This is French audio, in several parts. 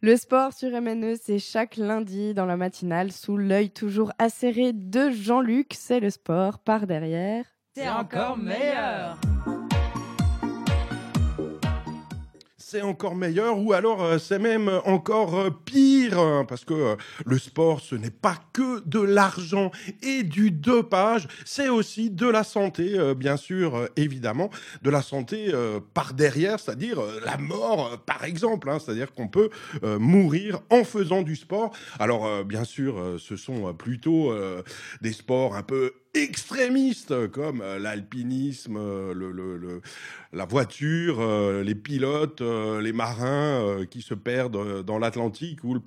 Le sport sur MNE, c'est chaque lundi dans la matinale, sous l'œil toujours acéré de Jean-Luc. C'est le sport par derrière. C'est encore meilleur c'est encore meilleur ou alors euh, c'est même encore euh, hein, parce que euh, le sport ce n'est pas que de l'argent et du dopage, c'est aussi de la santé bien sûr évidemment, de la santé par derrière, c'est-à-dire la mort par exemple, hein, c'est-à-dire qu'on peut mourir en faisant du sport. Alors bien sûr, ce sont plutôt des sports un peu extrémistes comme l'alpinisme, la voiture, les pilotes, les marins qui se perdent dans l'Atlantique ou le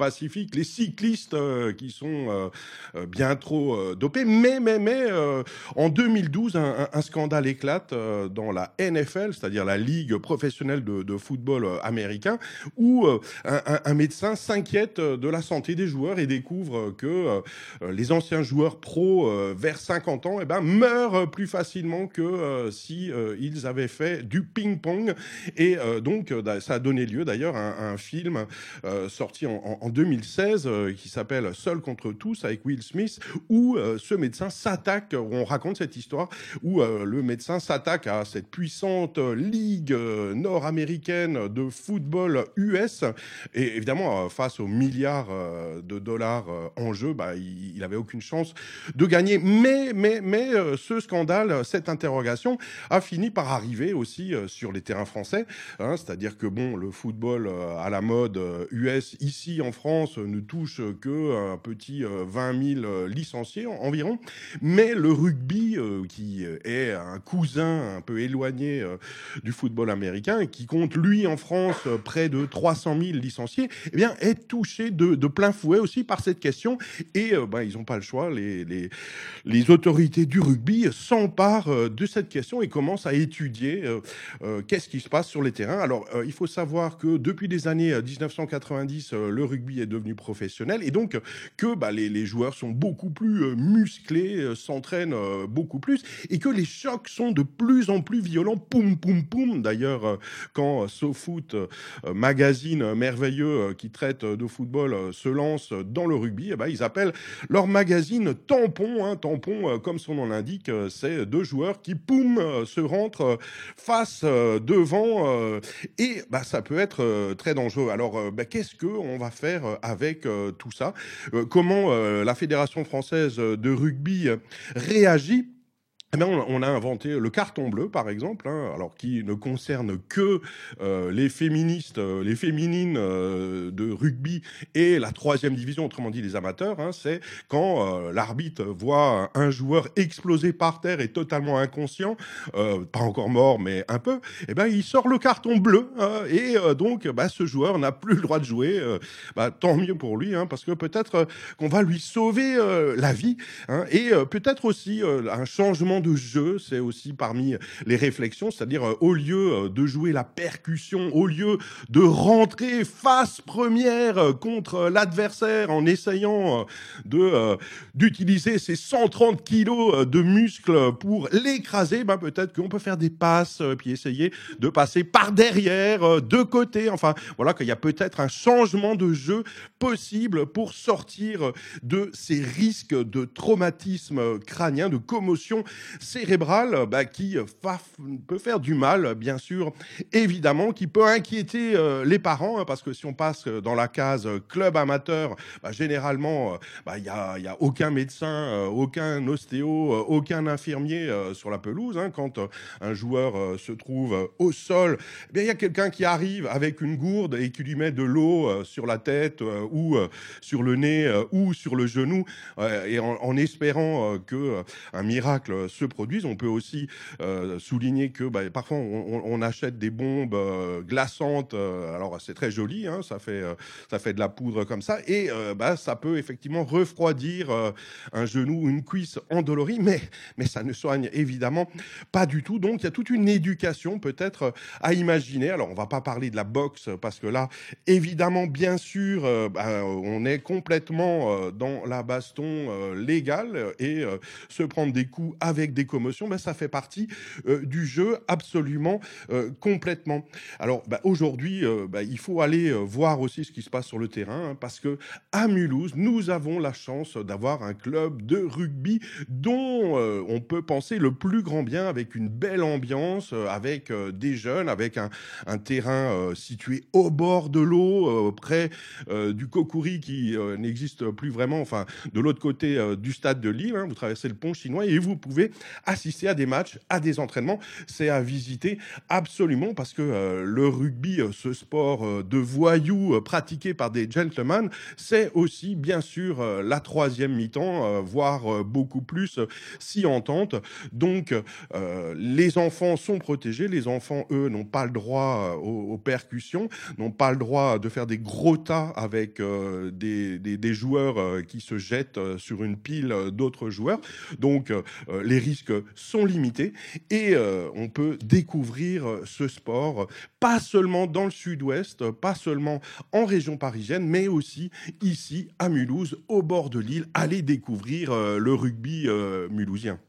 Les cyclistes qui sont bien trop dopés. Mais, mais, mais, en 2012, un, scandale éclate dans la NFL, c'est-à-dire la Ligue professionnelle de, football américain, où un, médecin s'inquiète de la santé des joueurs et découvre que les anciens joueurs pros vers 50 et eh ben, meurent plus facilement que euh, si euh, ils avaient fait du ping-pong. Et euh, donc, ça a donné lieu d'ailleurs à, un film sorti en, en 2016 qui s'appelle Seul contre tous avec Will Smith, où ce médecin s'attaque, on raconte cette histoire, où le médecin s'attaque à cette puissante ligue nord-américaine de football US. Et évidemment, face aux milliards de dollars en jeu, bah, il, il avait aucune chance de gagner. Mais, mais mais, euh, ce scandale, cette interrogation, a fini par arriver aussi euh, sur les terrains français. Hein, c'est-à-dire que bon, le football euh, à la mode US ici en France ne touche que un petit 20 000 licenciés environ, mais le rugby, qui est un cousin un peu éloigné du football américain, qui compte lui en France près de 300 000 licenciés, eh bien, est touché de, plein fouet aussi par cette question. Et ben, ils n'ont pas le choix, les, les, les autorités du rugby s'empare euh, de cette question et commence à étudier euh, euh, qu'est-ce qui se passe sur les terrains. Alors, il faut savoir que depuis les années 1990, le rugby est devenu professionnel et donc que bah, les, joueurs sont beaucoup plus musclés, s'entraînent beaucoup plus et que les chocs sont de plus en plus violents. Poum, poum, poum. D'ailleurs, quand SoFoot, magazine merveilleux qui traite de football, se lance dans le rugby, eh ben, ils appellent leur magazine tampon, hein, tampon comme son nom l'indique, euh, c'est deux joueurs qui, poum, euh, se rentrent euh, face devant et bah, ça peut être très dangereux. Alors, bah, qu'est-ce qu'on va faire avec tout ça. Comment la Fédération française de rugby réagit eh on a inventé le carton bleu, par exemple, hein, alors qui ne concerne que euh, les féministes, euh, les féminines euh, de rugby et la troisième division, autrement dit les amateurs. Hein, c'est quand l'arbitre voit un joueur exploser par terre et totalement inconscient, pas encore mort, mais un peu. Eh ben, il sort le carton bleu hein, et donc, bah, ce joueur n'a plus le droit de jouer. Bah, tant mieux pour lui, hein, parce que peut-être qu'on va lui sauver la vie hein, et peut-être aussi un changement de jeu, c'est aussi parmi les réflexions, c'est-à-dire euh, au lieu euh, de jouer la percussion, au lieu de rentrer face première euh, contre l'adversaire en essayant de d'utiliser ses 130 kilos de muscles pour l'écraser, ben peut-être qu'on peut faire des passes puis essayer de passer par derrière, de côté. Enfin, voilà qu'il y a peut-être un changement de jeu possible pour sortir de ces risques de traumatisme crânien, de commotion cérébrral bah, qui euh, peut faire du mal, bien sûr, évidemment, qui peut inquiéter euh, les parents, hein, parce que si on passe euh, dans la case club amateur, bah, généralement, bah, il n'y a, y a, aucun médecin, aucun ostéo, aucun infirmier sur la pelouse. Hein, quand un joueur se trouve au sol, eh il y a quelqu'un qui arrive avec une gourde et qui lui met de l'eau sur la tête ou sur le nez ou sur le genou, et en, espérant que un miracle se produisent. On peut aussi euh, souligner que bah, parfois on, achète des bombes euh, glaçantes. Euh, alors c'est très joli, hein, ça fait ça fait de la poudre comme ça, et bah, ça peut effectivement refroidir un genou ou une cuisse endolorie, mais mais ça ne soigne évidemment pas du tout. Donc il y a toute une éducation peut-être à imaginer. Alors on va pas parler de la boxe parce que là évidemment bien sûr bah, on est complètement dans la baston légale et se prendre des coups avec des commotions, ben, ça fait partie du jeu absolument complètement. Alors bah, aujourd'hui, bah, il faut aller voir aussi ce qui se passe sur le terrain, hein, parce que à Mulhouse, nous avons la chance d'avoir un club de rugby dont on peut penser le plus grand bien, avec une belle ambiance, avec des jeunes, avec un terrain situé au bord de l'eau, près du Kokuri qui n'existe plus vraiment, enfin de l'autre côté du stade de Lille. Hein, vous traversez le pont chinois et vous pouvez assister à des matchs, à des entraînements. C'est à visiter absolument parce que le rugby, ce sport de voyous pratiqué par des gentlemen, c'est aussi bien sûr la troisième mi-temps, voire beaucoup plus si entente. Donc les enfants sont protégés, les enfants eux n'ont pas le droit aux, percussions, n'ont pas le droit de faire des gros tas avec des, des, joueurs qui se jettent sur une pile d'autres joueurs. Donc les risques sont limités et on peut découvrir ce sport pas seulement dans le sud-ouest, pas seulement en région parisienne, mais aussi ici à Mulhouse, au bord de l'île. Allez découvrir le rugby mulhousien.